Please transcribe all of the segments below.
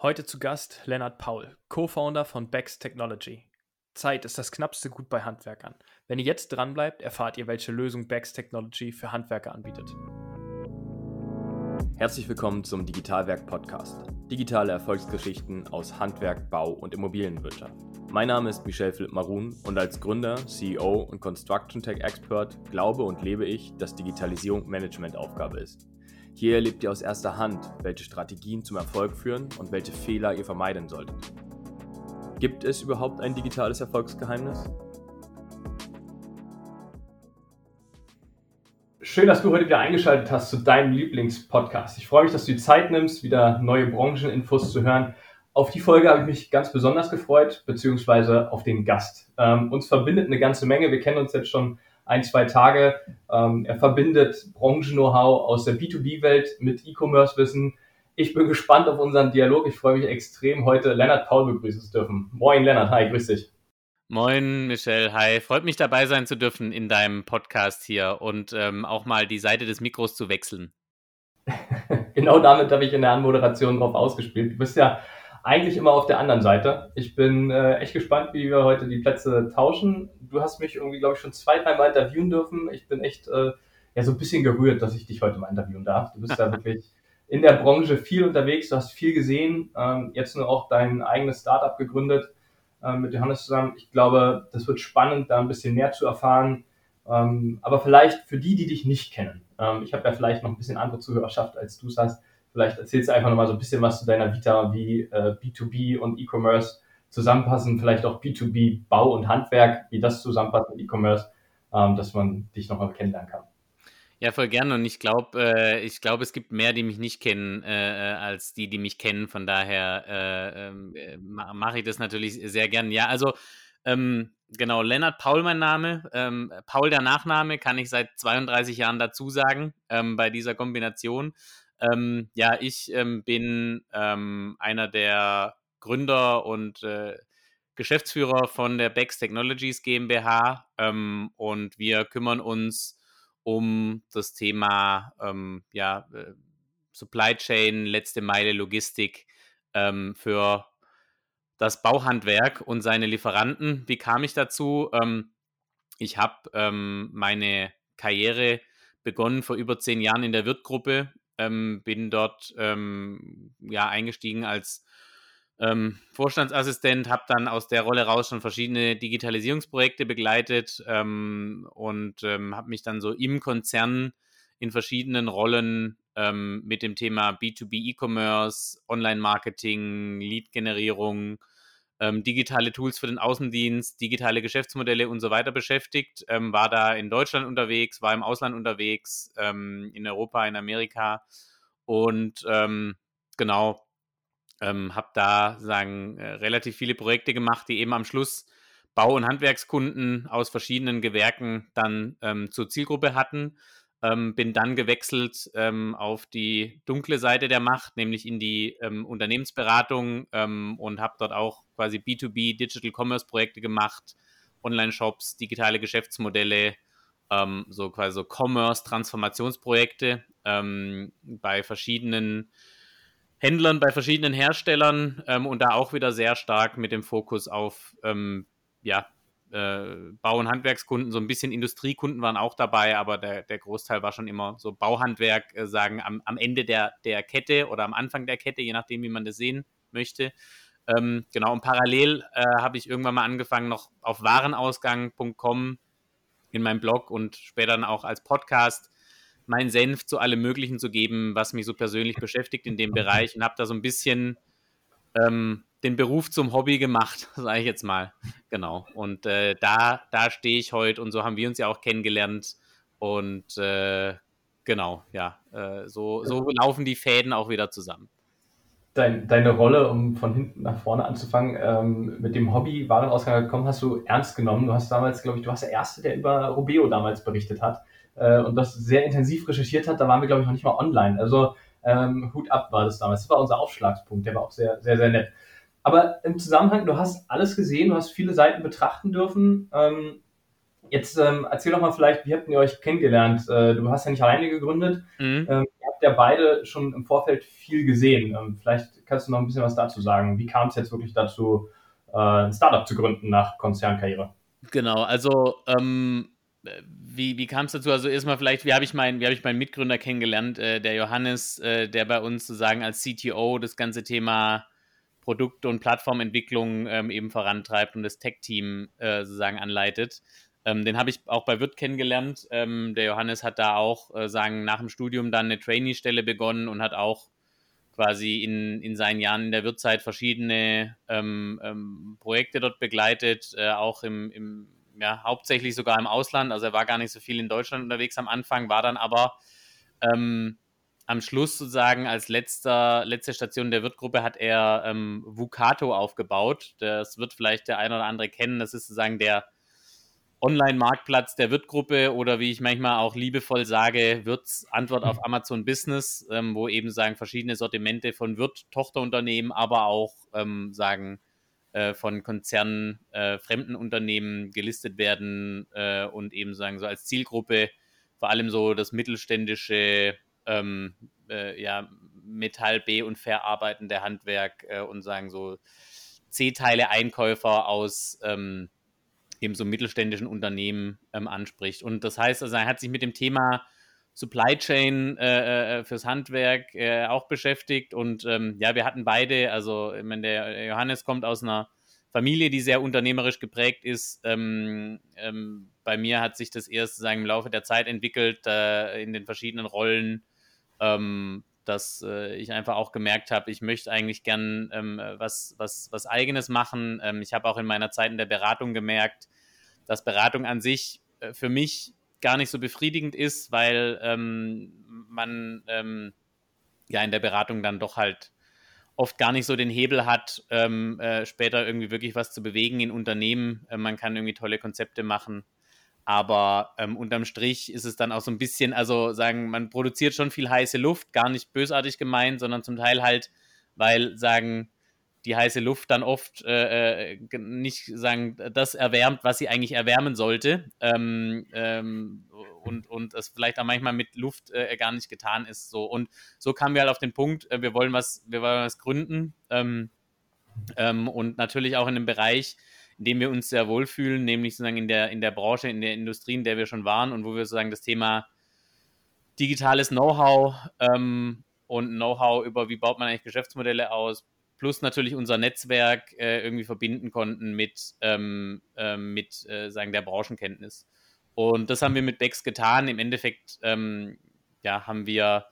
Heute zu Gast Lennart Paul, Co-Founder von Bex Technology. Zeit ist das knappste Gut bei Handwerkern. Wenn ihr jetzt dranbleibt, erfahrt ihr, welche Lösung Bex Technology für Handwerker anbietet. Herzlich willkommen zum Digitalwerk Podcast. Digitale Erfolgsgeschichten aus Handwerk, Bau und Immobilienwirtschaft. Mein Name ist Michel Philipp Marun und als Gründer, CEO und Construction Tech Expert glaube und lebe ich, dass Digitalisierung Managementaufgabe ist. Hier erlebt ihr aus erster Hand, welche Strategien zum Erfolg führen und welche Fehler ihr vermeiden solltet. Gibt es überhaupt ein digitales Erfolgsgeheimnis? Schön, dass du heute wieder eingeschaltet hast zu deinem Lieblingspodcast. Ich freue mich, dass du die Zeit nimmst, wieder neue Brancheninfos zu hören. Auf die Folge habe ich mich ganz besonders gefreut, beziehungsweise auf den Gast. Ähm, uns verbindet eine ganze Menge. Wir kennen uns jetzt schon ein, zwei Tage. Ähm, er verbindet Branchen-Know-how aus der B2B-Welt mit E-Commerce-Wissen. Ich bin gespannt auf unseren Dialog. Ich freue mich extrem, heute Lennart Paul begrüßen zu dürfen. Moin, Lennart. Hi, grüß dich. Moin, Michelle. Hi. Freut mich dabei sein zu dürfen in deinem Podcast hier und ähm, auch mal die Seite des Mikros zu wechseln. genau damit habe ich in der Anmoderation drauf ausgespielt. Du bist ja eigentlich immer auf der anderen Seite. Ich bin äh, echt gespannt, wie wir heute die Plätze tauschen. Du hast mich irgendwie, glaube ich, schon zwei, dreimal interviewen dürfen. Ich bin echt äh, ja so ein bisschen gerührt, dass ich dich heute mal interviewen darf. Du bist da wirklich in der Branche viel unterwegs, du hast viel gesehen, ähm, jetzt nur auch dein eigenes Startup gegründet äh, mit Johannes zusammen. Ich glaube, das wird spannend, da ein bisschen mehr zu erfahren. Ähm, aber vielleicht für die, die dich nicht kennen. Ähm, ich habe ja vielleicht noch ein bisschen andere Zuhörerschaft, als du es hast. Vielleicht erzählst du einfach nochmal so ein bisschen was zu deiner Vita, wie äh, B2B und E-Commerce zusammenpassen, vielleicht auch B2B Bau und Handwerk, wie das zusammenpasst mit E-Commerce, ähm, dass man dich nochmal kennenlernen kann. Ja, voll gerne. Und ich glaube, äh, ich glaube, es gibt mehr, die mich nicht kennen, äh, als die, die mich kennen. Von daher äh, ähm, äh mache ich das natürlich sehr gern. Ja, also ähm, genau, Lennart Paul mein Name. Ähm, Paul der Nachname kann ich seit 32 Jahren dazu sagen ähm, bei dieser Kombination. Ähm, ja, ich ähm, bin ähm, einer der Gründer und äh, Geschäftsführer von der Bex Technologies GmbH ähm, und wir kümmern uns um das Thema ähm, ja, äh, Supply Chain, letzte Meile Logistik ähm, für das Bauhandwerk und seine Lieferanten. Wie kam ich dazu? ich habe meine Karriere begonnen vor über zehn Jahren in der Wirtgruppe ähm, bin dort ähm, ja eingestiegen als ähm, Vorstandsassistent, habe dann aus der Rolle raus schon verschiedene Digitalisierungsprojekte begleitet ähm, und ähm, habe mich dann so im Konzern in verschiedenen Rollen ähm, mit dem Thema B2B E-Commerce, Online-Marketing, Lead-Generierung, ähm, digitale Tools für den Außendienst, digitale Geschäftsmodelle und so weiter beschäftigt. Ähm, war da in Deutschland unterwegs, war im Ausland unterwegs, ähm, in Europa, in Amerika und ähm, genau, ähm, habe da sagen äh, relativ viele Projekte gemacht, die eben am Schluss Bau- und Handwerkskunden aus verschiedenen Gewerken dann ähm, zur Zielgruppe hatten. Ähm, bin dann gewechselt ähm, auf die dunkle Seite der Macht, nämlich in die ähm, Unternehmensberatung ähm, und habe dort auch quasi B2B Digital Commerce Projekte gemacht, Online-Shops, digitale Geschäftsmodelle, ähm, so quasi so Commerce-Transformationsprojekte ähm, bei verschiedenen Händlern, bei verschiedenen Herstellern und da auch wieder sehr stark mit dem Fokus auf ja, äh, Bau- und Handwerkskunden, so ein bisschen Industriekunden waren auch dabei, aber der, der Großteil war schon immer so Bauhandwerk, äh, sagen am, am Ende der, der Kette oder am Anfang der Kette, je nachdem, wie man das sehen möchte. Ähm, genau, und parallel äh, habe ich irgendwann mal angefangen, noch auf warenausgang.com in meinem Blog und später dann auch als Podcast meinen Senf zu allem Möglichen zu geben, was mich so persönlich beschäftigt in dem Bereich und habe da so ein bisschen ähm, den Beruf zum Hobby gemacht, sage ich jetzt mal. Genau. Und äh, da, da stehe ich heute und so haben wir uns ja auch kennengelernt. Und äh, genau, ja, äh, so, so laufen die Fäden auch wieder zusammen. Dein, deine Rolle, um von hinten nach vorne anzufangen, ähm, mit dem Hobby Warenausgang gekommen, hast du ernst genommen. Du hast damals, glaube ich, du warst der Erste, der über Robeo damals berichtet hat äh, und das sehr intensiv recherchiert hat. Da waren wir, glaube ich, noch nicht mal online. Also ähm, Hut ab war das damals. Das war unser Aufschlagspunkt. Der war auch sehr, sehr, sehr nett. Aber im Zusammenhang, du hast alles gesehen, du hast viele Seiten betrachten dürfen. Ähm, Jetzt ähm, erzähl doch mal vielleicht, wie habt ihr euch kennengelernt? Äh, du hast ja nicht alleine gegründet. Mhm. Ähm, ihr habt ja beide schon im Vorfeld viel gesehen. Ähm, vielleicht kannst du noch ein bisschen was dazu sagen. Wie kam es jetzt wirklich dazu, äh, ein Startup zu gründen nach Konzernkarriere? Genau, also ähm, wie, wie kam es dazu? Also erstmal vielleicht, wie habe ich, mein, hab ich meinen Mitgründer kennengelernt, äh, der Johannes, äh, der bei uns sozusagen als CTO das ganze Thema Produkt- und Plattformentwicklung ähm, eben vorantreibt und das Tech-Team äh, sozusagen anleitet. Ähm, den habe ich auch bei Wirt kennengelernt. Ähm, der Johannes hat da auch, äh, sagen, nach dem Studium dann eine Trainee-Stelle begonnen und hat auch quasi in, in seinen Jahren in der Wirtzeit verschiedene ähm, ähm, Projekte dort begleitet, äh, auch im, im, ja, hauptsächlich sogar im Ausland. Also er war gar nicht so viel in Deutschland unterwegs am Anfang, war dann aber ähm, am Schluss sozusagen als letzter, letzte Station der Wirtgruppe hat er ähm, Vucato aufgebaut. Das wird vielleicht der eine oder andere kennen. Das ist sozusagen der Online-Marktplatz der Wirtgruppe oder wie ich manchmal auch liebevoll sage, Wirts Antwort auf Amazon Business, ähm, wo eben sagen verschiedene Sortimente von Wirt, Tochterunternehmen, aber auch ähm, sagen äh, von Konzernen, äh, fremden Unternehmen gelistet werden äh, und eben sagen so als Zielgruppe vor allem so das mittelständische ähm, äh, ja, Metall B und verarbeitende Handwerk äh, und sagen so C-Teile-Einkäufer aus ähm, eben so mittelständischen Unternehmen ähm, anspricht. Und das heißt, also er hat sich mit dem Thema Supply Chain äh, äh, fürs Handwerk äh, auch beschäftigt. Und ähm, ja, wir hatten beide, also ich meine, der Johannes kommt aus einer Familie, die sehr unternehmerisch geprägt ist. Ähm, ähm, bei mir hat sich das erst sagen, im Laufe der Zeit entwickelt, äh, in den verschiedenen Rollen, ähm, dass äh, ich einfach auch gemerkt habe, ich möchte eigentlich gern ähm, was, was, was Eigenes machen. Ähm, ich habe auch in meiner Zeit in der Beratung gemerkt, dass Beratung an sich äh, für mich gar nicht so befriedigend ist, weil ähm, man ähm, ja in der Beratung dann doch halt oft gar nicht so den Hebel hat, ähm, äh, später irgendwie wirklich was zu bewegen in Unternehmen. Äh, man kann irgendwie tolle Konzepte machen. Aber ähm, unterm Strich ist es dann auch so ein bisschen, also sagen, man produziert schon viel heiße Luft, gar nicht bösartig gemeint, sondern zum Teil halt, weil sagen, die heiße Luft dann oft äh, äh nicht sagen, das erwärmt, was sie eigentlich erwärmen sollte. Ähm, ähm, und, und es vielleicht auch manchmal mit Luft äh, gar nicht getan ist. So. Und so kamen wir halt auf den Punkt, äh, wir wollen was, wir wollen was gründen. Ähm, ähm und natürlich auch in einem Bereich, in dem wir uns sehr wohlfühlen, nämlich sozusagen in der, in der Branche, in der Industrie, in der wir schon waren und wo wir sozusagen das Thema digitales Know-how ähm, und Know-how über, wie baut man eigentlich Geschäftsmodelle aus, plus natürlich unser Netzwerk äh, irgendwie verbinden konnten mit, ähm, äh, mit äh, sagen, der Branchenkenntnis. Und das haben wir mit Bex getan. Im Endeffekt ähm, ja, haben wir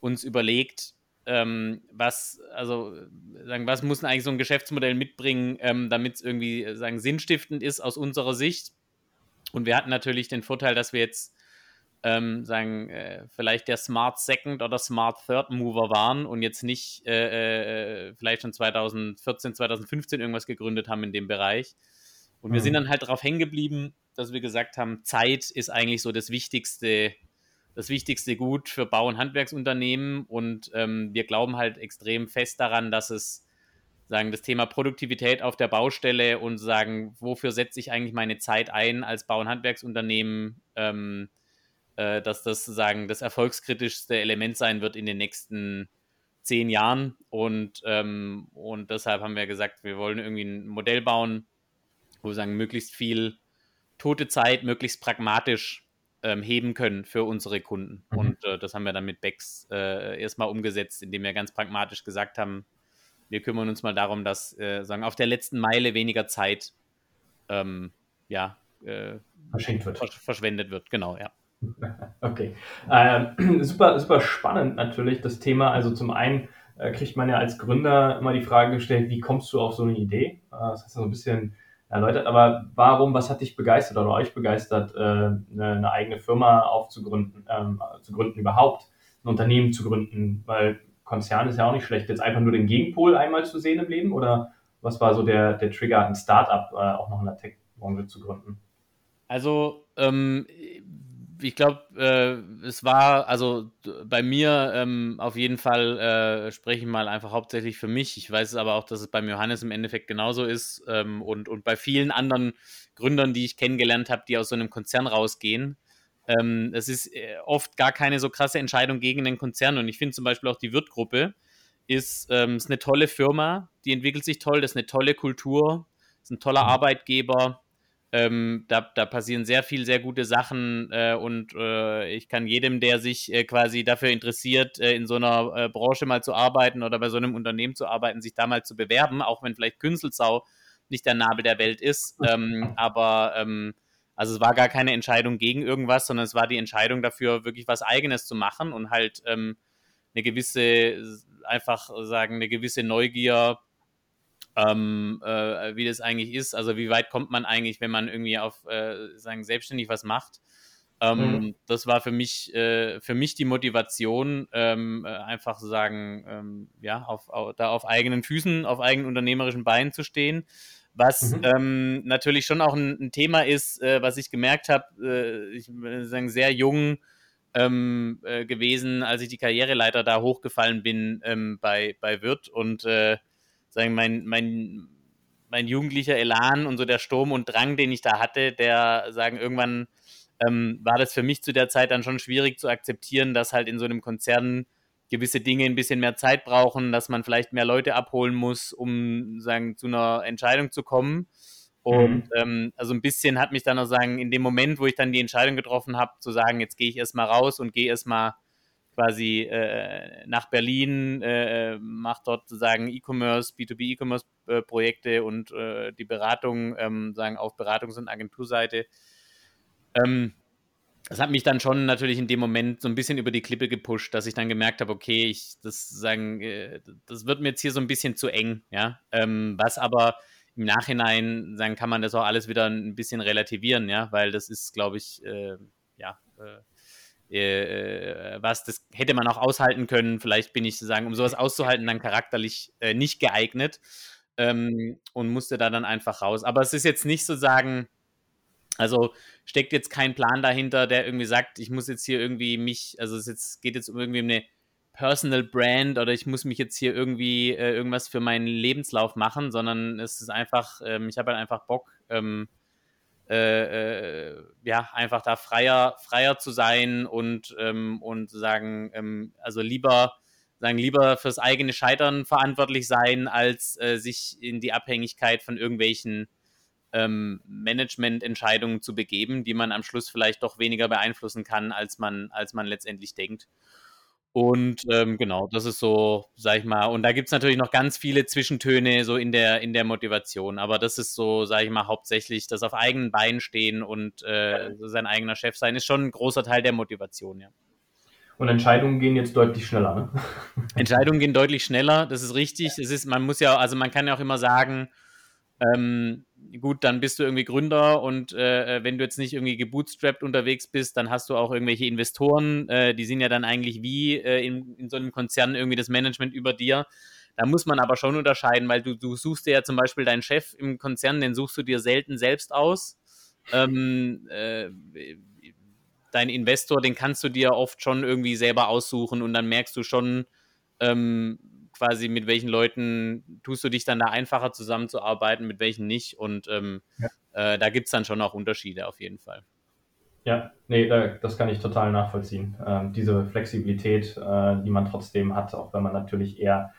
uns überlegt, ähm, was, also sagen, was muss eigentlich so ein Geschäftsmodell mitbringen, ähm, damit es irgendwie äh, sagen, sinnstiftend ist aus unserer Sicht. Und wir hatten natürlich den Vorteil, dass wir jetzt ähm, sagen, äh, vielleicht der Smart Second oder Smart Third Mover waren und jetzt nicht äh, äh, vielleicht schon 2014, 2015 irgendwas gegründet haben in dem Bereich. Und wir mhm. sind dann halt darauf hängen geblieben, dass wir gesagt haben, Zeit ist eigentlich so das wichtigste das wichtigste Gut für Bau- und Handwerksunternehmen. Und ähm, wir glauben halt extrem fest daran, dass es sagen das Thema Produktivität auf der Baustelle und sagen, wofür setze ich eigentlich meine Zeit ein als Bau- und Handwerksunternehmen, ähm, äh, dass das sagen das erfolgskritischste Element sein wird in den nächsten zehn Jahren. Und, ähm, und deshalb haben wir gesagt, wir wollen irgendwie ein Modell bauen, wo wir sagen, möglichst viel tote Zeit, möglichst pragmatisch ähm, heben können für unsere Kunden. Mhm. Und äh, das haben wir dann mit Bex äh, erstmal umgesetzt, indem wir ganz pragmatisch gesagt haben, wir kümmern uns mal darum, dass äh, sagen, auf der letzten Meile weniger Zeit ähm, ja, äh, wird. Versch verschwendet wird. Genau, ja. Okay. Ähm, super, super spannend natürlich das Thema. Also zum einen äh, kriegt man ja als Gründer immer die Frage gestellt, wie kommst du auf so eine Idee? Äh, das heißt so ein bisschen erläutert. Aber warum, was hat dich begeistert oder euch begeistert, äh, eine, eine eigene Firma aufzugründen, ähm, zu gründen überhaupt, ein Unternehmen zu gründen? Weil Konzern ist ja auch nicht schlecht. Jetzt einfach nur den Gegenpol einmal zu sehen im Leben oder was war so der, der Trigger, ein Startup äh, auch noch in der Tech-Branche zu gründen? Also ähm, ich glaube, äh, es war, also bei mir ähm, auf jeden Fall äh, spreche ich mal einfach hauptsächlich für mich. Ich weiß aber auch, dass es beim Johannes im Endeffekt genauso ist ähm, und, und bei vielen anderen Gründern, die ich kennengelernt habe, die aus so einem Konzern rausgehen. Ähm, es ist äh, oft gar keine so krasse Entscheidung gegen den Konzern und ich finde zum Beispiel auch die Wirt-Gruppe ist, ähm, ist eine tolle Firma, die entwickelt sich toll, das ist eine tolle Kultur, ist ein toller mhm. Arbeitgeber ähm, da, da, passieren sehr viel, sehr gute Sachen äh, und äh, ich kann jedem, der sich äh, quasi dafür interessiert, äh, in so einer äh, Branche mal zu arbeiten oder bei so einem Unternehmen zu arbeiten, sich da mal zu bewerben, auch wenn vielleicht Künzelsau nicht der Nabel der Welt ist. Ähm, aber ähm, also es war gar keine Entscheidung gegen irgendwas, sondern es war die Entscheidung dafür, wirklich was Eigenes zu machen und halt ähm, eine gewisse, einfach sagen, eine gewisse Neugier ähm, äh, wie das eigentlich ist. Also wie weit kommt man eigentlich, wenn man irgendwie auf äh, sagen selbstständig was macht. Ähm, mhm. Das war für mich äh, für mich die Motivation, ähm, äh, einfach zu sagen, ähm, ja, auf, auf, da auf eigenen Füßen, auf eigenen unternehmerischen Beinen zu stehen. Was mhm. Ähm, natürlich schon auch ein, ein Thema ist, äh, was ich gemerkt habe, äh, ich sagen, sehr jung ähm, gewesen, als ich die Karriereleiter da hochgefallen bin bei, bei Wirt und sagen, mein, mein, mein jugendlicher Elan und so der Sturm und Drang, den ich da hatte, der sagen, irgendwann ähm, war das für mich zu der Zeit dann schon schwierig zu akzeptieren, dass halt in so einem Konzern gewisse Dinge ein bisschen mehr Zeit brauchen, dass man vielleicht mehr Leute abholen muss, um sagen, zu einer Entscheidung zu kommen. Und mhm. ähm, also ein bisschen hat mich dann auch sagen, in dem Moment, wo ich dann die Entscheidung getroffen habe, zu sagen, jetzt gehe ich erstmal raus und gehe erstmal quasi äh, nach Berlin, äh, macht dort sozusagen E-Commerce, B2B E-Commerce-Projekte und äh, die Beratung, ähm, sagen auf Beratungs- und Agenturseite. Ähm, das hat mich dann schon natürlich in dem Moment so ein bisschen über die Klippe gepusht, dass ich dann gemerkt habe, okay, ich das sagen, äh, das wird mir jetzt hier so ein bisschen zu eng, ja. Ähm, was aber im Nachhinein sagen kann man das auch alles wieder ein bisschen relativieren, ja, weil das ist, glaube ich, äh, ja, äh, äh, was, das hätte man auch aushalten können. Vielleicht bin ich sozusagen, um sowas auszuhalten, dann charakterlich äh, nicht geeignet ähm, und musste da dann einfach raus. Aber es ist jetzt nicht so sagen, also steckt jetzt kein Plan dahinter, der irgendwie sagt, ich muss jetzt hier irgendwie mich, also es jetzt, geht jetzt um irgendwie eine Personal Brand oder ich muss mich jetzt hier irgendwie äh, irgendwas für meinen Lebenslauf machen, sondern es ist einfach, ähm, ich habe halt einfach Bock, ähm, äh, äh, ja, einfach da freier, freier zu sein und, ähm, und sagen, ähm, also lieber, sagen, lieber fürs eigene Scheitern verantwortlich sein, als äh, sich in die Abhängigkeit von irgendwelchen ähm, Managemententscheidungen zu begeben, die man am Schluss vielleicht doch weniger beeinflussen kann, als man, als man letztendlich denkt. Und ähm, genau, das ist so, sag ich mal, und da gibt es natürlich noch ganz viele Zwischentöne so in der, in der Motivation, aber das ist so, sag ich mal, hauptsächlich das auf eigenen Beinen stehen und äh, sein eigener Chef sein, ist schon ein großer Teil der Motivation, ja. Und Entscheidungen gehen jetzt deutlich schneller, ne? Entscheidungen gehen deutlich schneller, das ist richtig. Es ist, man muss ja, also man kann ja auch immer sagen, ähm, gut, dann bist du irgendwie Gründer und äh, äh, wenn du jetzt nicht irgendwie gebootstrapped unterwegs bist, dann hast du auch irgendwelche Investoren, äh, die sind ja dann eigentlich wie äh, in, in so einem Konzern irgendwie das Management über dir. Da muss man aber schon unterscheiden, weil du, du suchst dir ja zum Beispiel deinen Chef im Konzern, den suchst du dir selten selbst aus. Ähm, äh, dein Investor, den kannst du dir oft schon irgendwie selber aussuchen und dann merkst du schon, ähm, quasi mit welchen Leuten tust du dich dann da einfacher zusammenzuarbeiten, mit welchen nicht. Und ähm, ja. äh, da gibt es dann schon auch Unterschiede auf jeden Fall. Ja, nee, das kann ich total nachvollziehen. Ähm, diese Flexibilität, äh, die man trotzdem hat, auch wenn man natürlich eher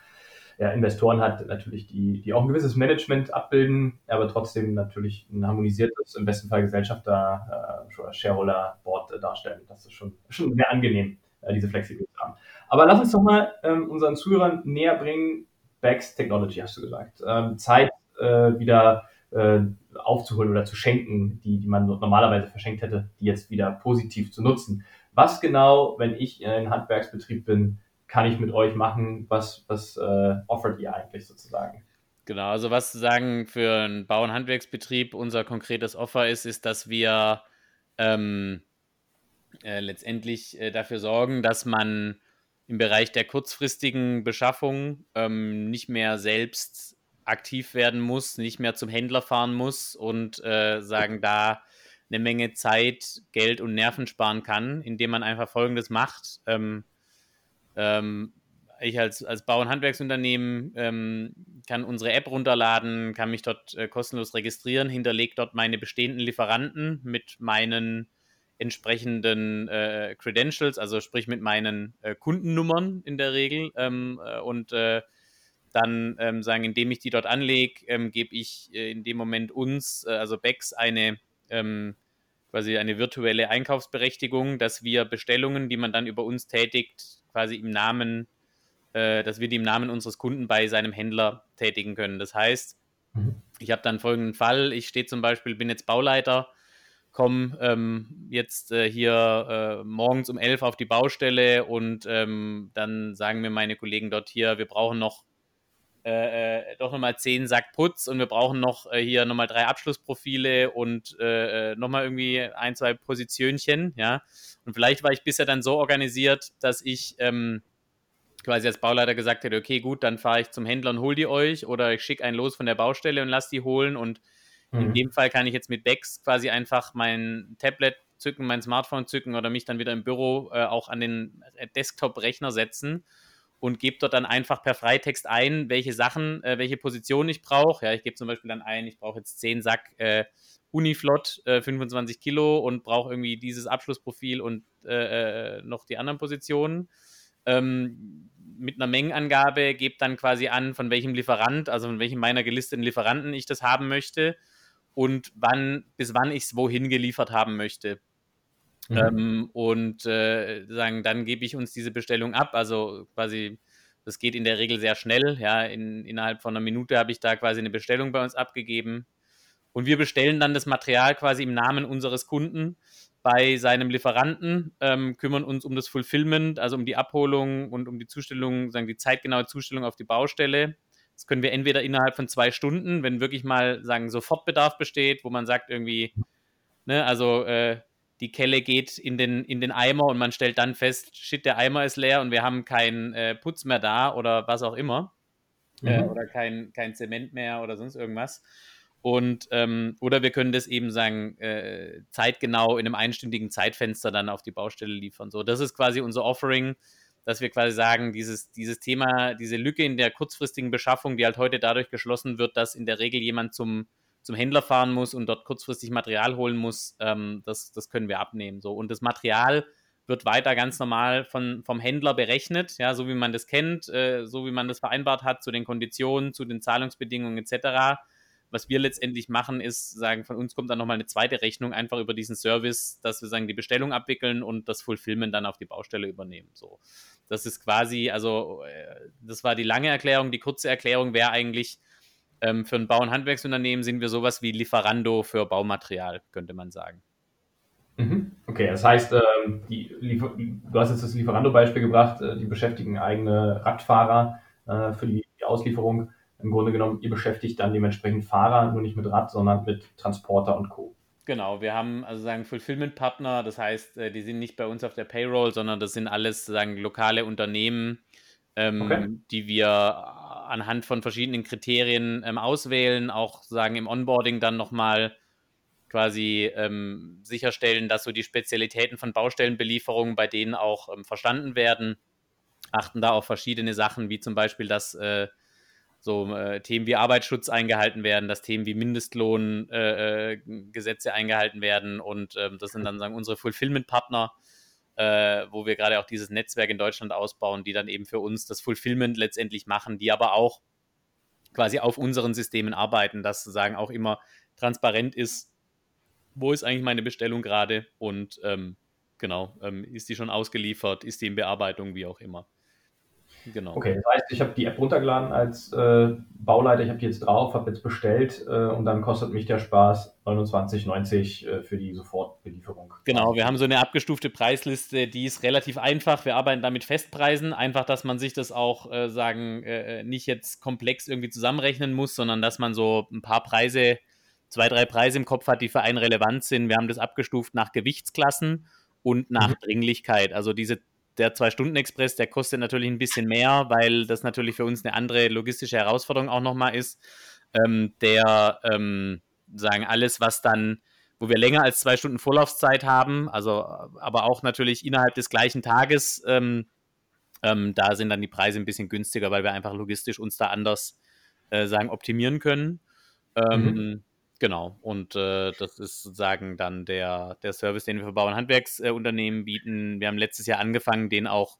ja, Investoren hat, natürlich, die, die auch ein gewisses Management abbilden, aber trotzdem natürlich ein harmonisiertes, im besten Fall Gesellschafter, äh, Shareholder-Board äh, darstellen. Das ist schon, schon sehr angenehm, äh, diese Flexibilität haben. Aber lass uns doch mal ähm, unseren Zuhörern näher bringen. Bags Technology, hast du gesagt. Ähm, Zeit äh, wieder äh, aufzuholen oder zu schenken, die, die man normalerweise verschenkt hätte, die jetzt wieder positiv zu nutzen. Was genau, wenn ich in einem Handwerksbetrieb bin, kann ich mit euch machen? Was, was äh, offert ihr eigentlich sozusagen? Genau, also was sagen für einen Bau- und Handwerksbetrieb unser konkretes Offer ist, ist, dass wir ähm, äh, letztendlich äh, dafür sorgen, dass man im Bereich der kurzfristigen Beschaffung ähm, nicht mehr selbst aktiv werden muss, nicht mehr zum Händler fahren muss und äh, sagen, da eine Menge Zeit, Geld und Nerven sparen kann, indem man einfach Folgendes macht. Ähm, ähm, ich als, als Bau- und Handwerksunternehmen ähm, kann unsere App runterladen, kann mich dort äh, kostenlos registrieren, hinterlege dort meine bestehenden Lieferanten mit meinen entsprechenden äh, Credentials, also sprich mit meinen äh, Kundennummern in der Regel. Ähm, äh, und äh, dann ähm, sagen, indem ich die dort anlege, ähm, gebe ich äh, in dem Moment uns, also Bex, eine ähm, quasi eine virtuelle Einkaufsberechtigung, dass wir Bestellungen, die man dann über uns tätigt, quasi im Namen äh, dass wir die im Namen unseres Kunden bei seinem Händler tätigen können. Das heißt, mhm. ich habe dann folgenden Fall, ich stehe zum Beispiel, bin jetzt Bauleiter, komme ähm, jetzt äh, hier äh, morgens um elf auf die Baustelle und ähm, dann sagen mir meine Kollegen dort hier, wir brauchen noch äh, äh doch nochmal zehn Sack Putz und wir brauchen noch äh, hier nochmal drei Abschlussprofile und äh, äh nochmal irgendwie ein, zwei Positionchen, ja. Und vielleicht war ich bisher dann so organisiert, dass ich ähm, quasi als Bauleiter gesagt hätte, okay, gut, dann fahre ich zum Händler und hol die euch oder ich schicke einen los von der Baustelle und lass die holen und mhm. in dem Fall kann ich jetzt mit Bex quasi einfach mein Tablet zücken, mein Smartphone zücken oder mich dann wieder im Büro äh, auch an den Desktop-Rechner setzen und gebe dort dann einfach per Freitext ein, welche Sachen, äh, welche Position ich brauche. Ja, ich gebe zum Beispiel dann ein, ich brauche jetzt 10 Sack äh, Uniflot, äh, 25 Kilo und brauche irgendwie dieses Abschlussprofil und äh, äh, noch die anderen Positionen ähm, mit einer Mengenangabe, gebe dann quasi an, von welchem Lieferant, also von welchem meiner gelisteten Lieferanten ich das haben möchte und wann, bis wann ich es wohin geliefert haben möchte. Mhm. Ähm, und äh, sagen, dann gebe ich uns diese Bestellung ab. Also quasi, das geht in der Regel sehr schnell. Ja, in, innerhalb von einer Minute habe ich da quasi eine Bestellung bei uns abgegeben. Und wir bestellen dann das Material quasi im Namen unseres Kunden bei seinem Lieferanten, ähm, kümmern uns um das Fulfillment, also um die Abholung und um die Zustellung, sagen die zeitgenaue Zustellung auf die Baustelle. Das können wir entweder innerhalb von zwei Stunden, wenn wirklich mal sagen Sofortbedarf besteht, wo man sagt irgendwie, ne, also äh, die Kelle geht in den, in den Eimer und man stellt dann fest, shit, der Eimer ist leer und wir haben keinen äh, Putz mehr da oder was auch immer. Äh, mhm. Äh, oder kein, kein Zement mehr oder sonst irgendwas. Und ähm, oder wir können das eben sagen, äh, zeitgenau in einem einstündigen Zeitfenster dann auf die Baustelle liefern. So, das ist quasi unser Offering, dass wir quasi sagen, dieses, dieses Thema, diese Lücke in der kurzfristigen Beschaffung, die halt heute dadurch geschlossen wird, dass in der Regel jemand zum, zum Händler fahren muss und dort kurzfristig Material holen muss, ähm, das, das können wir abnehmen. So. Und das Material wird weiter ganz normal von, vom Händler berechnet, ja, so wie man das kennt, äh, so wie man das vereinbart hat, zu den Konditionen, zu den Zahlungsbedingungen etc was wir letztendlich machen, ist sagen, von uns kommt dann nochmal eine zweite Rechnung einfach über diesen Service, dass wir sagen, die Bestellung abwickeln und das Fulfillment dann auf die Baustelle übernehmen. So. Das ist quasi, also äh, das war die lange Erklärung. Die kurze Erklärung wäre eigentlich, ähm, für ein Bau- und Handwerksunternehmen sind wir sowas wie Lieferando für Baumaterial, könnte man sagen. Mhm. Okay, das heißt, ähm, du hast jetzt das Lieferando-Beispiel gebracht, äh, die beschäftigen eigene Radfahrer äh, für die Auslieferung im Grunde genommen, ihr beschäftigt dann dementsprechend Fahrer, nur nicht mit Rad, sondern mit Transporter und Co. Genau, wir haben also sagen Fulfillment-Partner, das heißt, äh, die sind nicht bei uns auf der Payroll, sondern das sind alles sagen lokale Unternehmen, ähm, okay. die wir anhand von verschiedenen Kriterien ähm, auswählen, auch sagen im Onboarding dann nochmal quasi ähm, sicherstellen, dass so die Spezialitäten von Baustellenbelieferungen bei denen auch ähm, verstanden werden, achten da auf verschiedene Sachen, wie zum Beispiel, dass äh, so äh, Themen wie Arbeitsschutz eingehalten werden, dass Themen wie Mindestlohngesetze äh, äh eingehalten werden und ähm, das sind dann sagen unsere Fulfillment-Partner, äh, wo wir gerade auch dieses Netzwerk in Deutschland ausbauen, die dann eben für uns das Fulfillment letztendlich machen, die aber auch quasi auf unseren Systemen arbeiten, dass sozusagen auch immer transparent ist, wo ist eigentlich meine Bestellung gerade und ähm, genau, ähm, ist die schon ausgeliefert, ist die in Bearbeitung, wie auch immer. Genau. Okay, das heißt, ich habe die App runtergeladen als äh, Bauleiter, ich habe die jetzt drauf, habe jetzt bestellt äh, und dann kostet mich der Spaß 29,90 äh, für die Sofortbelieferung. Genau, wir haben so eine abgestufte Preisliste, die ist relativ einfach. Wir arbeiten da mit Festpreisen, einfach, dass man sich das auch äh, sagen, äh, nicht jetzt komplex irgendwie zusammenrechnen muss, sondern dass man so ein paar Preise, zwei, drei Preise im Kopf hat, die für einen relevant sind. Wir haben das abgestuft nach Gewichtsklassen und nach mhm. Dringlichkeit. Also diese der Zwei-Stunden-Express, der kostet natürlich ein bisschen mehr, weil das natürlich für uns eine andere logistische Herausforderung auch nochmal ist. Ähm, der, ähm, sagen, alles, was dann wo wir länger als zwei Stunden Vorlaufzeit haben, also aber auch natürlich innerhalb des gleichen Tages. Ähm, ähm, da sind dann die Preise ein bisschen günstiger, weil wir einfach logistisch uns da anders äh, sagen optimieren können. Ähm, mhm. Genau, und äh, das ist sozusagen dann der, der Service, den wir für Bau- und Handwerksunternehmen bieten. Wir haben letztes Jahr angefangen, den auch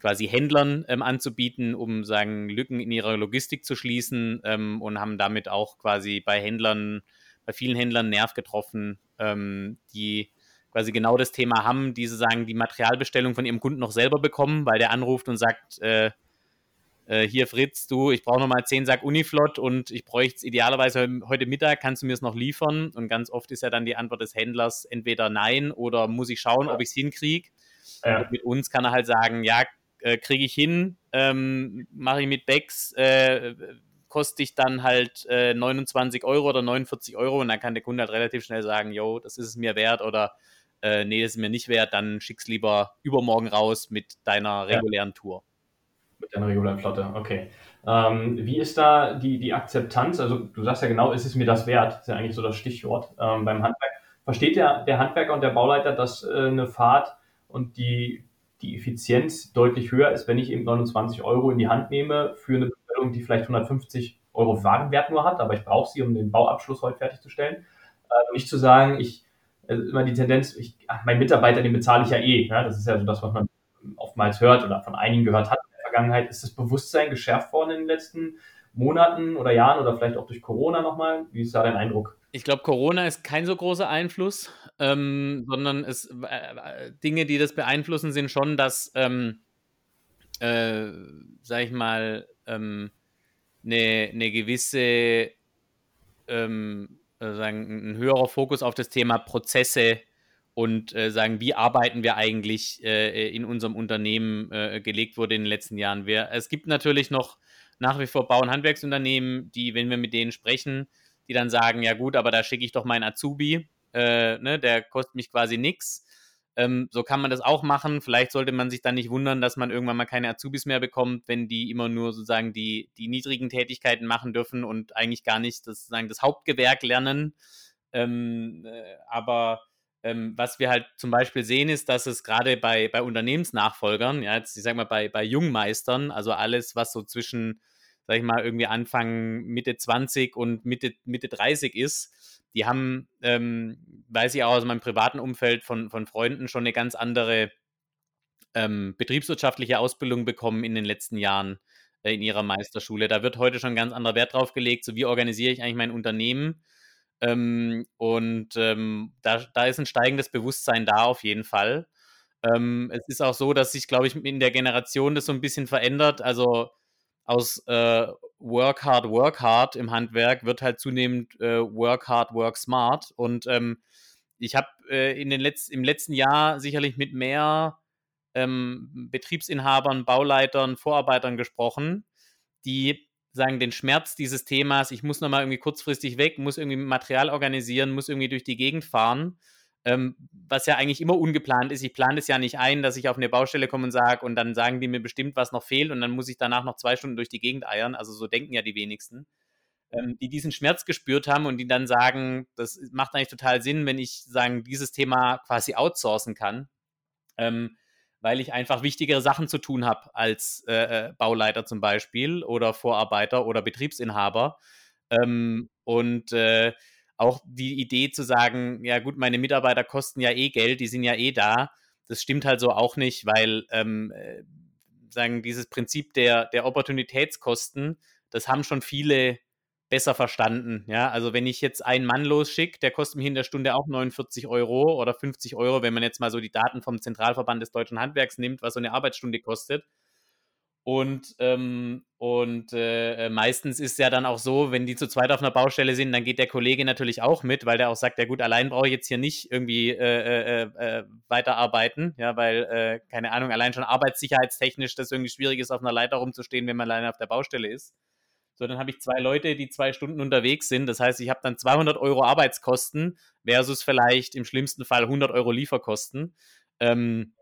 quasi Händlern ähm, anzubieten, um sagen Lücken in ihrer Logistik zu schließen ähm, und haben damit auch quasi bei Händlern, bei vielen Händlern Nerv getroffen, ähm, die quasi genau das Thema haben, diese sagen die Materialbestellung von ihrem Kunden noch selber bekommen, weil der anruft und sagt, äh, äh, hier Fritz, du, ich brauche nochmal 10 Sack Uniflot und ich bräuchte es idealerweise heute Mittag, kannst du mir es noch liefern? Und ganz oft ist ja dann die Antwort des Händlers entweder nein oder muss ich schauen, ob ich es hinkriege. Ja. Mit uns kann er halt sagen, ja, äh, kriege ich hin, ähm, mache ich mit Becks, äh, kostet ich dann halt äh, 29 Euro oder 49 Euro und dann kann der Kunde halt relativ schnell sagen, yo, das ist es mir wert oder äh, nee, das ist mir nicht wert, dann schick's lieber übermorgen raus mit deiner regulären. Tour. Mit deiner regulären Flotte, okay. Ähm, wie ist da die, die Akzeptanz? Also du sagst ja genau, ist es mir das wert? Das ist ja eigentlich so das Stichwort ähm, beim Handwerk. Versteht der, der Handwerker und der Bauleiter, dass äh, eine Fahrt und die, die Effizienz deutlich höher ist, wenn ich eben 29 Euro in die Hand nehme für eine Bestellung, die vielleicht 150 Euro Wagenwert nur hat, aber ich brauche sie, um den Bauabschluss heute fertigzustellen. Äh, nicht zu sagen, ich also immer die Tendenz, ich, ach, mein Mitarbeiter, den bezahle ich ja eh. Ja? Das ist ja so das, was man oftmals hört oder von einigen gehört hat Vergangenheit. Ist das Bewusstsein geschärft worden in den letzten Monaten oder Jahren oder vielleicht auch durch Corona nochmal? Wie ist da dein Eindruck? Ich glaube, Corona ist kein so großer Einfluss, ähm, sondern es, äh, Dinge, die das beeinflussen, sind schon, dass, ähm, äh, sag ich mal, ähm, eine, eine gewisse, ähm, sagen, ein höherer Fokus auf das Thema Prozesse und äh, sagen, wie arbeiten wir eigentlich äh, in unserem Unternehmen äh, gelegt wurde in den letzten Jahren. Wir, es gibt natürlich noch nach wie vor Bau- und Handwerksunternehmen, die, wenn wir mit denen sprechen, die dann sagen, ja gut, aber da schicke ich doch meinen Azubi, äh, ne, der kostet mich quasi nichts. Ähm, so kann man das auch machen. Vielleicht sollte man sich dann nicht wundern, dass man irgendwann mal keine Azubis mehr bekommt, wenn die immer nur sozusagen die, die niedrigen Tätigkeiten machen dürfen und eigentlich gar nicht das, sozusagen das Hauptgewerk lernen. Ähm, äh, aber ähm, was wir halt zum Beispiel sehen, ist, dass es gerade bei, bei Unternehmensnachfolgern, ja, jetzt, ich sag mal, bei, bei Jungmeistern, also alles, was so zwischen, sag ich mal, irgendwie Anfang Mitte 20 und Mitte, Mitte 30 ist, die haben, ähm, weiß ich auch aus meinem privaten Umfeld von, von Freunden, schon eine ganz andere ähm, betriebswirtschaftliche Ausbildung bekommen in den letzten Jahren äh, in ihrer Meisterschule. Da wird heute schon ganz anderer Wert drauf gelegt, so wie organisiere ich eigentlich mein Unternehmen ähm, und ähm, da, da ist ein steigendes Bewusstsein da auf jeden Fall. Ähm, es ist auch so, dass sich, glaube ich, in der Generation das so ein bisschen verändert. Also aus äh, Work hard, work hard im Handwerk wird halt zunehmend äh, Work hard, work smart. Und ähm, ich habe äh, Letz im letzten Jahr sicherlich mit mehr ähm, Betriebsinhabern, Bauleitern, Vorarbeitern gesprochen, die sagen, den Schmerz dieses Themas, ich muss nochmal irgendwie kurzfristig weg, muss irgendwie Material organisieren, muss irgendwie durch die Gegend fahren, ähm, was ja eigentlich immer ungeplant ist. Ich plane es ja nicht ein, dass ich auf eine Baustelle komme und sage, und dann sagen die mir bestimmt, was noch fehlt, und dann muss ich danach noch zwei Stunden durch die Gegend eiern. Also so denken ja die wenigsten. Ähm, die diesen Schmerz gespürt haben und die dann sagen, das macht eigentlich total Sinn, wenn ich sagen, dieses Thema quasi outsourcen kann. Ähm, weil ich einfach wichtigere Sachen zu tun habe als äh, äh, Bauleiter zum Beispiel oder Vorarbeiter oder Betriebsinhaber. Ähm, und äh, auch die Idee zu sagen, ja gut, meine Mitarbeiter kosten ja eh Geld, die sind ja eh da, das stimmt halt so auch nicht, weil ähm, äh, sagen dieses Prinzip der, der Opportunitätskosten, das haben schon viele besser verstanden. Ja, also wenn ich jetzt einen Mann losschicke, der kostet mich in der Stunde auch 49 Euro oder 50 Euro, wenn man jetzt mal so die Daten vom Zentralverband des deutschen Handwerks nimmt, was so eine Arbeitsstunde kostet. Und, ähm, und äh, meistens ist ja dann auch so, wenn die zu zweit auf einer Baustelle sind, dann geht der Kollege natürlich auch mit, weil der auch sagt, ja gut, allein brauche ich jetzt hier nicht irgendwie äh, äh, äh weiterarbeiten, ja, weil, äh, keine Ahnung, allein schon arbeitssicherheitstechnisch das irgendwie schwierig ist, auf einer Leiter rumzustehen, wenn man alleine auf der Baustelle ist. So, dann habe ich zwei Leute, die zwei Stunden unterwegs sind. Das heißt, ich habe dann 200 Euro Arbeitskosten versus vielleicht im schlimmsten Fall 100 Euro Lieferkosten. Ähm,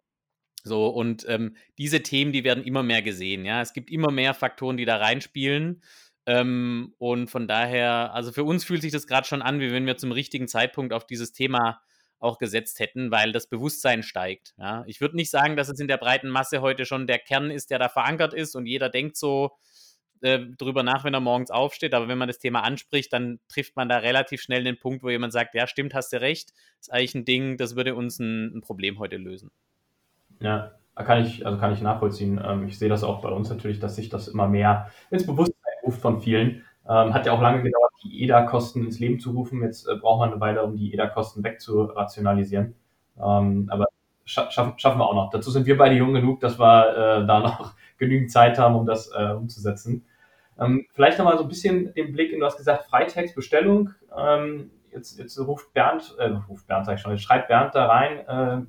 so, und ähm, diese Themen, die werden immer mehr gesehen. Ja, es gibt immer mehr Faktoren, die da reinspielen. Ähm, und von daher, also für uns fühlt sich das gerade schon an, wie wenn wir zum richtigen Zeitpunkt auf dieses Thema auch gesetzt hätten, weil das Bewusstsein steigt. Ja. Ich würde nicht sagen, dass es in der breiten Masse heute schon der Kern ist, der da verankert ist und jeder denkt so äh, drüber nach, wenn er morgens aufsteht. Aber wenn man das Thema anspricht, dann trifft man da relativ schnell den Punkt, wo jemand sagt, ja, stimmt, hast du recht, ist eigentlich ein Ding, das würde uns ein, ein Problem heute lösen. Ja, kann ich, also kann ich nachvollziehen. Ähm, ich sehe das auch bei uns natürlich, dass sich das immer mehr ins Bewusstsein ruft von vielen. Ähm, hat ja auch lange gedauert, die EDA-Kosten ins Leben zu rufen. Jetzt äh, braucht man eine Weile, um die EDA-Kosten wegzurationalisieren. Ähm, aber scha schaffen, schaffen wir auch noch. Dazu sind wir beide jung genug, dass wir äh, da noch genügend Zeit haben, um das äh, umzusetzen. Ähm, vielleicht nochmal so ein bisschen den Blick in, du hast gesagt, Freitextbestellung. Ähm, jetzt, jetzt ruft Bernd, äh, ruft Bernd, sag ich schon, jetzt schreibt Bernd da rein, äh,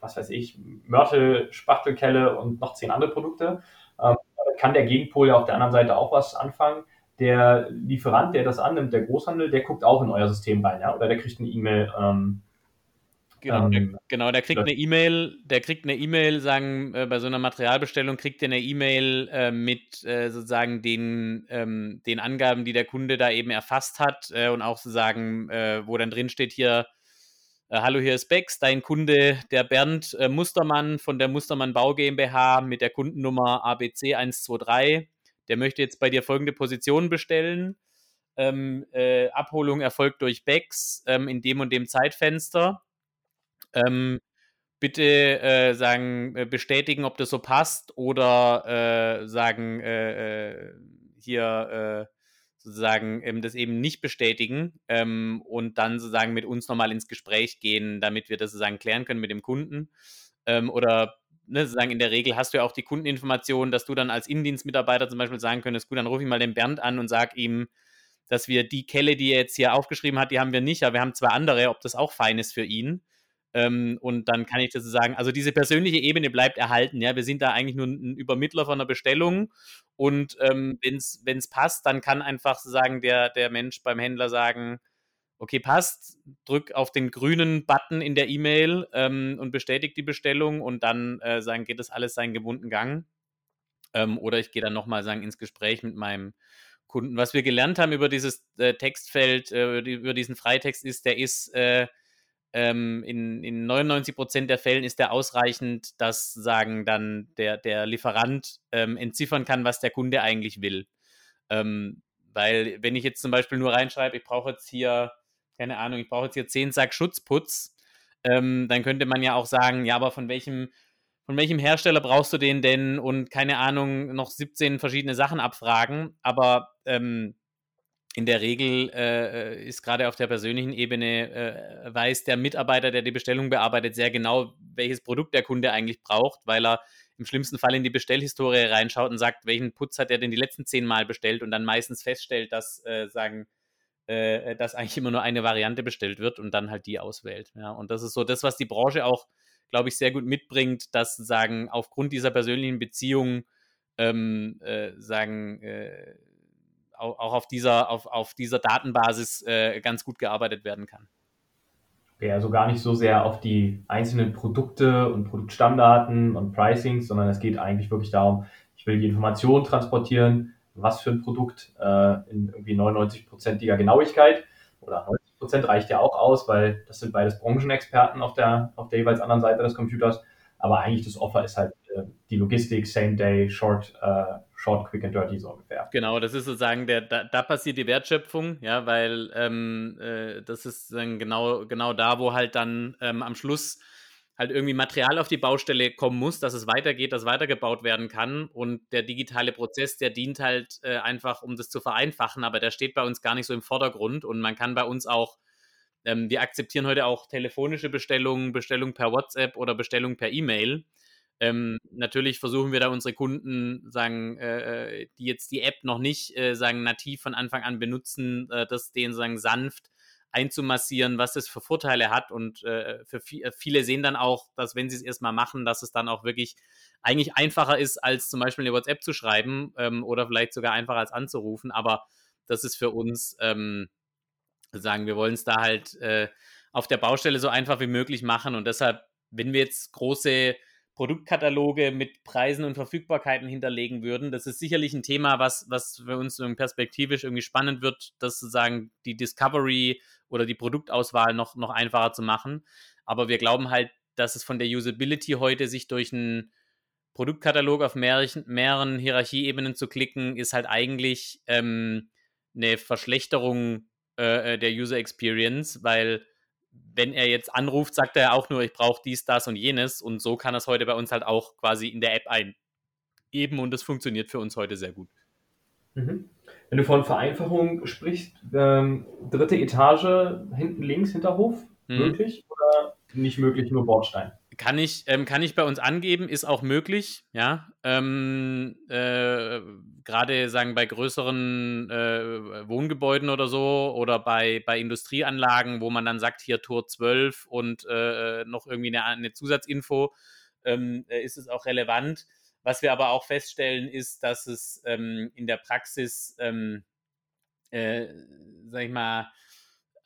was weiß ich, Mörtel, Spachtelkelle und noch zehn andere Produkte. Ähm, kann der Gegenpol ja auf der anderen Seite auch was anfangen. Der Lieferant, der das annimmt, der Großhandel, der guckt auch in euer System rein, ja? Oder der kriegt eine E-Mail, ähm, Genau, der, ähm, genau, der kriegt eine E-Mail, der kriegt eine E-Mail, sagen, äh, bei so einer Materialbestellung kriegt er eine E-Mail äh, mit äh, sozusagen den, ähm, den Angaben, die der Kunde da eben erfasst hat äh, und auch sozusagen, äh, wo dann drin steht hier, äh, hallo, hier ist Bex, dein Kunde, der Bernd Mustermann von der Mustermann Bau GmbH mit der Kundennummer ABC 123, der möchte jetzt bei dir folgende Position bestellen. Ähm, Abholung erfolgt durch Bex ähm, in dem und dem Zeitfenster ähm, bitte äh, sagen, äh, bestätigen, ob das so passt oder äh, sagen, äh, äh hier äh, sozusagen ähm, das eben nicht bestätigen ähm, und dann sozusagen mit uns nochmal ins Gespräch gehen, damit wir das sozusagen klären können mit dem Kunden. Ähm, oder ne, sozusagen in der Regel hast du ja auch die Kundeninformation, dass du dann als Innendienstmitarbeiter zum Beispiel sagen könntest, gut, dann rufe ich mal den Bernd an und sag ihm, dass wir die Kelle, die er jetzt hier aufgeschrieben hat, die haben wir nicht, aber wir haben zwei andere, ob das auch fein ist für ihn. Ähm, und dann kann ich das sagen, also diese persönliche Ebene bleibt erhalten. Ja, wir sind da eigentlich nur ein Übermittler von einer Bestellung. Und ähm, wenn es passt, dann kann einfach sagen der, der Mensch beim Händler sagen, okay, passt, drück auf den grünen Button in der E-Mail ähm, und bestätigt die Bestellung und dann äh, sagen, geht das alles seinen gewohnten Gang. Ähm, oder ich gehe dann nochmal sagen ins Gespräch mit meinem Kunden. Was wir gelernt haben über dieses äh, Textfeld, äh, über diesen Freitext ist, der ist äh, ähm, in, in 99 Prozent der Fällen ist der ausreichend, dass sagen dann der, der Lieferant ähm, entziffern kann, was der Kunde eigentlich will. Ähm, weil wenn ich jetzt zum Beispiel nur reinschreibe, ich brauche jetzt hier, keine Ahnung, ich brauche jetzt hier 10 Sack Schutzputz, ähm, dann könnte man ja auch sagen, ja, aber von welchem, von welchem Hersteller brauchst du den denn und keine Ahnung, noch 17 verschiedene Sachen abfragen. Aber ähm, in der Regel äh, ist gerade auf der persönlichen Ebene, äh, weiß der Mitarbeiter, der die Bestellung bearbeitet, sehr genau, welches Produkt der Kunde eigentlich braucht, weil er im schlimmsten Fall in die Bestellhistorie reinschaut und sagt, welchen Putz hat er denn die letzten zehn Mal bestellt und dann meistens feststellt, dass äh, sagen, äh, dass eigentlich immer nur eine Variante bestellt wird und dann halt die auswählt. Ja, und das ist so das, was die Branche auch, glaube ich, sehr gut mitbringt, dass sagen, aufgrund dieser persönlichen Beziehung ähm, äh, sagen, äh, auch, auf, dieser, auf, auf dieser Datenbasis äh, ganz gut gearbeitet werden kann. Okay, also gar nicht so sehr auf die einzelnen Produkte und Produktstammdaten und Pricings, sondern es geht eigentlich wirklich darum, ich will die Information transportieren, was für ein Produkt äh, in irgendwie 99-prozentiger Genauigkeit oder 90 Prozent reicht ja auch aus, weil das sind beides Branchenexperten auf der, auf der jeweils anderen Seite des Computers. Aber eigentlich das Offer ist halt äh, die Logistik, Same Day, Short, äh, Short, Quick and Dirty so ungefähr. Genau, das ist sozusagen der, da, da passiert die Wertschöpfung, ja, weil ähm, äh, das ist dann genau, genau da, wo halt dann ähm, am Schluss halt irgendwie Material auf die Baustelle kommen muss, dass es weitergeht, dass weitergebaut werden kann. Und der digitale Prozess, der dient halt äh, einfach, um das zu vereinfachen, aber der steht bei uns gar nicht so im Vordergrund und man kann bei uns auch ähm, wir akzeptieren heute auch telefonische Bestellungen, Bestellung per WhatsApp oder Bestellung per E-Mail. Ähm, natürlich versuchen wir da unsere Kunden, sagen, äh, äh, die jetzt die App noch nicht äh, sagen nativ von Anfang an benutzen, äh, das denen sagen sanft einzumassieren, was es für Vorteile hat. Und äh, für äh, viele sehen dann auch, dass wenn sie es erstmal machen, dass es dann auch wirklich eigentlich einfacher ist, als zum Beispiel eine WhatsApp zu schreiben ähm, oder vielleicht sogar einfacher als anzurufen. Aber das ist für uns ähm, sagen, wir wollen es da halt auf der Baustelle so einfach wie möglich machen und deshalb, wenn wir jetzt große Produktkataloge mit Preisen und Verfügbarkeiten hinterlegen würden. Das ist sicherlich ein Thema, was, was für uns perspektivisch irgendwie spannend wird, das sozusagen die Discovery oder die Produktauswahl noch, noch einfacher zu machen. Aber wir glauben halt, dass es von der Usability heute sich durch einen Produktkatalog auf mehreren, mehreren Hierarchieebenen zu klicken, ist halt eigentlich ähm, eine Verschlechterung äh, äh der User Experience, weil wenn er jetzt anruft, sagt er auch nur, ich brauche dies, das und jenes. Und so kann er es heute bei uns halt auch quasi in der App eingeben und das funktioniert für uns heute sehr gut. Mhm. Wenn du von Vereinfachung sprichst, ähm, dritte Etage, hinten links, Hinterhof, mhm. möglich oder nicht möglich, nur Bordstein? Kann ich, ähm, kann ich bei uns angeben, ist auch möglich, ja. Ähm, äh, Gerade sagen bei größeren äh, Wohngebäuden oder so oder bei, bei Industrieanlagen, wo man dann sagt, hier Tor 12 und äh, noch irgendwie eine, eine Zusatzinfo, ähm, äh, ist es auch relevant. Was wir aber auch feststellen, ist, dass es ähm, in der Praxis, ähm, äh, sag ich mal,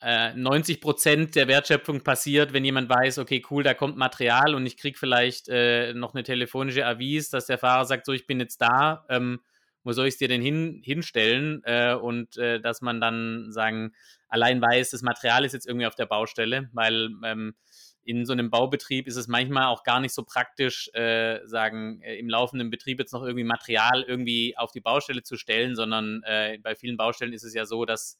90 äh, Prozent der Wertschöpfung passiert, wenn jemand weiß, okay, cool, da kommt Material und ich kriege vielleicht äh, noch eine telefonische Avis, dass der Fahrer sagt, so, ich bin jetzt da, ähm, wo soll ich es dir denn hin, hinstellen? Äh, und äh, dass man dann sagen, allein weiß, das Material ist jetzt irgendwie auf der Baustelle, weil ähm, in so einem Baubetrieb ist es manchmal auch gar nicht so praktisch, äh, sagen, äh, im laufenden Betrieb jetzt noch irgendwie Material irgendwie auf die Baustelle zu stellen, sondern bei vielen Baustellen ist es ja so, dass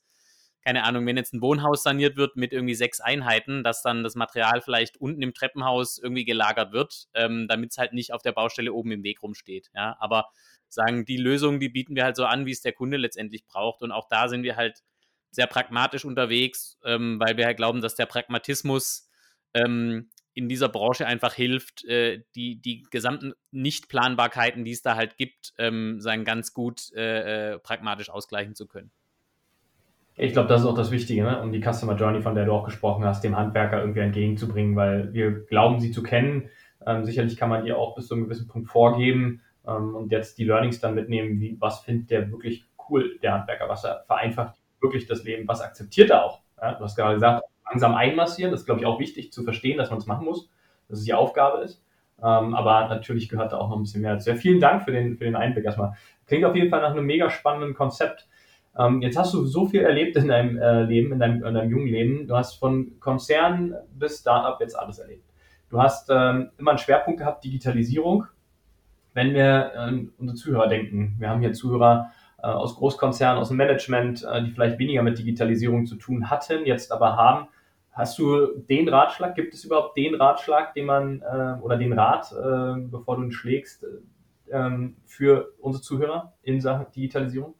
keine Ahnung, wenn jetzt ein Wohnhaus saniert wird mit irgendwie sechs Einheiten, dass dann das Material vielleicht unten im Treppenhaus irgendwie gelagert wird, ähm, damit es halt nicht auf der Baustelle oben im Weg rumsteht. Ja, aber sagen, die Lösungen, die bieten wir halt so an, wie es der Kunde letztendlich braucht. Und auch da sind wir halt sehr pragmatisch unterwegs, ähm, weil wir halt glauben, dass der Pragmatismus ähm, in dieser Branche einfach hilft, äh, die, die gesamten Nichtplanbarkeiten, die es da halt gibt, ähm, sagen ganz gut äh, äh, pragmatisch ausgleichen zu können. Ich glaube, das ist auch das Wichtige, ne? um die Customer Journey, von der du auch gesprochen hast, dem Handwerker irgendwie entgegenzubringen, weil wir glauben, sie zu kennen. Ähm, sicherlich kann man ihr auch bis zu einem gewissen Punkt vorgeben ähm, und jetzt die Learnings dann mitnehmen, wie, was findet der wirklich cool, der Handwerker, was er vereinfacht wirklich das Leben, was akzeptiert er auch. Ja? Du hast gerade gesagt, langsam einmassieren, das ist, glaube ich, auch wichtig zu verstehen, dass man es machen muss, dass es die Aufgabe ist. Ähm, aber natürlich gehört da auch noch ein bisschen mehr dazu. Ja, vielen Dank für den, für den Einblick erstmal. Klingt auf jeden Fall nach einem mega spannenden Konzept. Ähm, jetzt hast du so viel erlebt in deinem äh, Leben, in deinem, in deinem jungen Leben. Du hast von Konzern bis Startup jetzt alles erlebt. Du hast ähm, immer einen Schwerpunkt gehabt, Digitalisierung. Wenn wir an unsere Zuhörer denken, wir haben hier Zuhörer äh, aus Großkonzernen, aus dem Management, äh, die vielleicht weniger mit Digitalisierung zu tun hatten, jetzt aber haben. Hast du den Ratschlag, gibt es überhaupt den Ratschlag, den man, äh, oder den Rat, äh, bevor du ihn schlägst, äh, ähm, für unsere Zuhörer in Sachen Digitalisierung?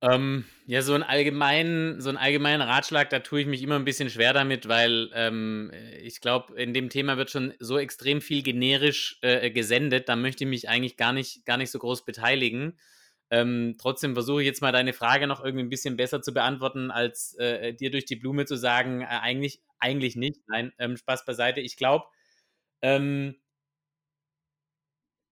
Ähm, ja, so einen allgemeinen, so einen allgemeinen Ratschlag, da tue ich mich immer ein bisschen schwer damit, weil ähm, ich glaube, in dem Thema wird schon so extrem viel generisch äh, gesendet, da möchte ich mich eigentlich gar nicht, gar nicht so groß beteiligen. Ähm, trotzdem versuche ich jetzt mal deine Frage noch irgendwie ein bisschen besser zu beantworten, als äh, dir durch die Blume zu sagen, äh, eigentlich, eigentlich nicht. Nein, ähm, Spaß beiseite. Ich glaube, ähm,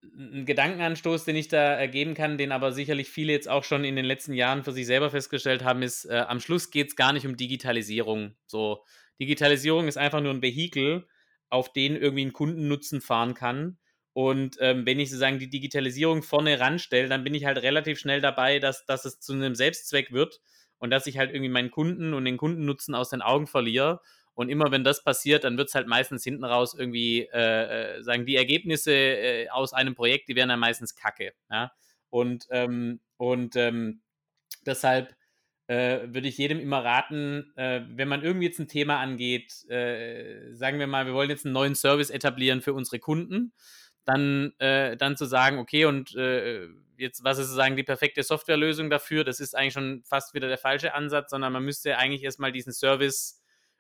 ein Gedankenanstoß, den ich da ergeben kann, den aber sicherlich viele jetzt auch schon in den letzten Jahren für sich selber festgestellt haben, ist, äh, am Schluss geht es gar nicht um Digitalisierung. So, Digitalisierung ist einfach nur ein Vehikel, auf den irgendwie ein Kundennutzen fahren kann. Und ähm, wenn ich sozusagen die Digitalisierung vorne ranstelle, dann bin ich halt relativ schnell dabei, dass, dass es zu einem Selbstzweck wird und dass ich halt irgendwie meinen Kunden und den Kundennutzen aus den Augen verliere und immer wenn das passiert, dann wird es halt meistens hinten raus irgendwie, äh, äh, sagen die Ergebnisse äh, aus einem Projekt, die werden dann meistens kacke. Ja? Und, ähm, und ähm, deshalb äh, würde ich jedem immer raten, äh, wenn man irgendwie jetzt ein Thema angeht, äh, sagen wir mal, wir wollen jetzt einen neuen Service etablieren für unsere Kunden, dann, dann zu sagen, okay, und jetzt, was ist sozusagen die perfekte Softwarelösung dafür? Das ist eigentlich schon fast wieder der falsche Ansatz, sondern man müsste eigentlich erstmal diesen Service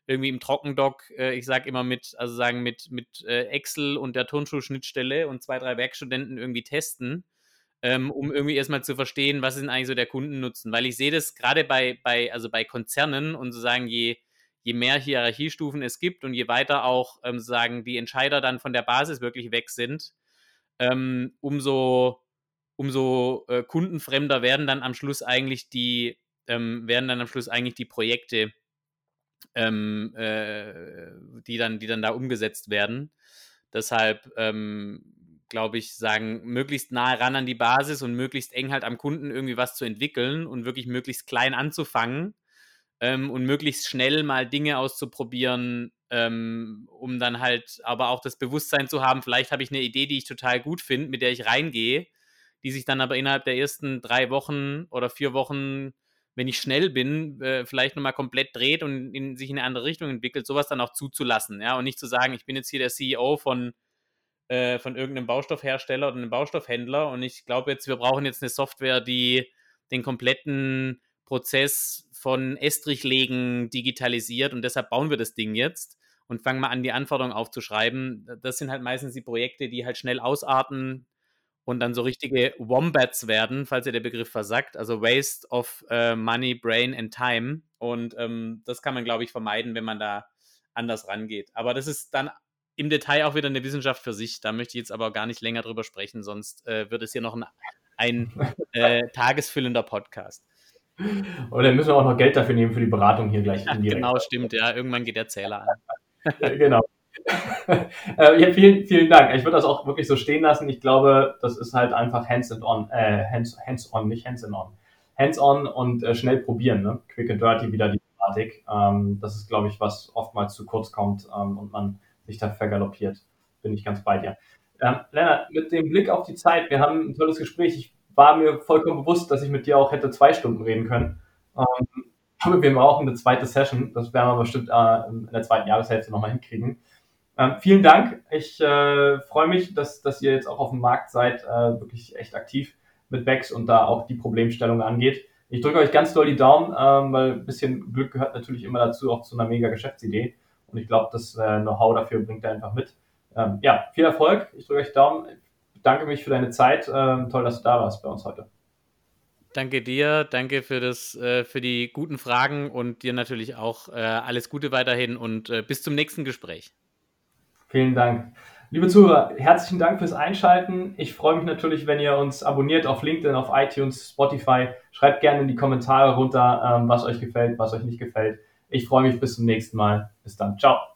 irgendwie im Trockendock, äh, ich sage immer mit, also sagen mit, mit äh, Excel und der Turnschuhschnittstelle und zwei, drei Werkstudenten irgendwie testen, ähm, um irgendwie erstmal zu verstehen, was ist denn eigentlich so der Kundennutzen. Weil ich sehe das gerade bei, bei, also bei Konzernen und sozusagen je, je mehr Hierarchiestufen es gibt und je weiter auch ähm, sozusagen die Entscheider dann von der Basis wirklich weg sind, ähm, umso, umso äh, kundenfremder werden dann am Schluss eigentlich die, ähm, werden dann am Schluss eigentlich die Projekte ähm, äh, die, dann, die dann da umgesetzt werden. Deshalb ähm, glaube ich, sagen, möglichst nah ran an die Basis und möglichst eng halt am Kunden irgendwie was zu entwickeln und wirklich möglichst klein anzufangen ähm, und möglichst schnell mal Dinge auszuprobieren, ähm, um dann halt aber auch das Bewusstsein zu haben, vielleicht habe ich eine Idee, die ich total gut finde, mit der ich reingehe, die sich dann aber innerhalb der ersten drei Wochen oder vier Wochen, wenn ich schnell bin, äh, vielleicht nochmal komplett dreht und in, sich in eine andere Richtung entwickelt, sowas dann auch zuzulassen, ja, und nicht zu sagen, ich bin jetzt hier der CEO von äh, von irgendeinem Baustoffhersteller oder einem Baustoffhändler und ich glaube jetzt, wir brauchen jetzt eine Software, die den kompletten Prozess von Estrichlegen digitalisiert und deshalb bauen wir das Ding jetzt und fangen mal an, die Anforderungen aufzuschreiben. Das sind halt meistens die Projekte, die halt schnell ausarten und dann so richtige Wombats werden, falls ihr der Begriff versagt. Also Waste of uh, Money, Brain and Time. Und ähm, das kann man, glaube ich, vermeiden, wenn man da anders rangeht. Aber das ist dann im Detail auch wieder eine Wissenschaft für sich. Da möchte ich jetzt aber gar nicht länger drüber sprechen, sonst äh, wird es hier noch ein, ein äh, tagesfüllender Podcast. Oder müssen wir auch noch Geld dafür nehmen für die Beratung hier gleich. Ja, genau, stimmt. Ja, irgendwann geht der Zähler an. genau. Äh, ja, vielen, vielen Dank. Ich würde das auch wirklich so stehen lassen. Ich glaube, das ist halt einfach hands-on, äh, hands, hands-on, nicht hands-on. Hands-on und äh, schnell probieren, ne? Quick and dirty wieder die Thematik. Ähm, das ist, glaube ich, was oftmals zu kurz kommt ähm, und man sich da vergaloppiert. Bin ich ganz bei dir. Ähm, Lennart, mit dem Blick auf die Zeit, wir haben ein tolles Gespräch. Ich war mir vollkommen bewusst, dass ich mit dir auch hätte zwei Stunden reden können. Ähm, aber wir brauchen eine zweite Session. Das werden wir bestimmt äh, in der zweiten Jahreshälfte nochmal hinkriegen. Ähm, vielen Dank. Ich äh, freue mich, dass, dass ihr jetzt auch auf dem Markt seid, äh, wirklich echt aktiv mit Bex und da auch die Problemstellung angeht. Ich drücke euch ganz doll die Daumen, ähm, weil ein bisschen Glück gehört natürlich immer dazu, auch zu einer mega Geschäftsidee. Und ich glaube, das äh, Know-how dafür bringt er einfach mit. Ähm, ja, viel Erfolg. Ich drücke euch Daumen. Ich bedanke mich für deine Zeit. Ähm, toll, dass du da warst bei uns heute. Danke dir, danke für, das, äh, für die guten Fragen und dir natürlich auch äh, alles Gute weiterhin und äh, bis zum nächsten Gespräch. Vielen Dank. Liebe Zuhörer, herzlichen Dank fürs Einschalten. Ich freue mich natürlich, wenn ihr uns abonniert auf LinkedIn, auf iTunes, Spotify. Schreibt gerne in die Kommentare runter, ähm, was euch gefällt, was euch nicht gefällt. Ich freue mich bis zum nächsten Mal. Bis dann. Ciao.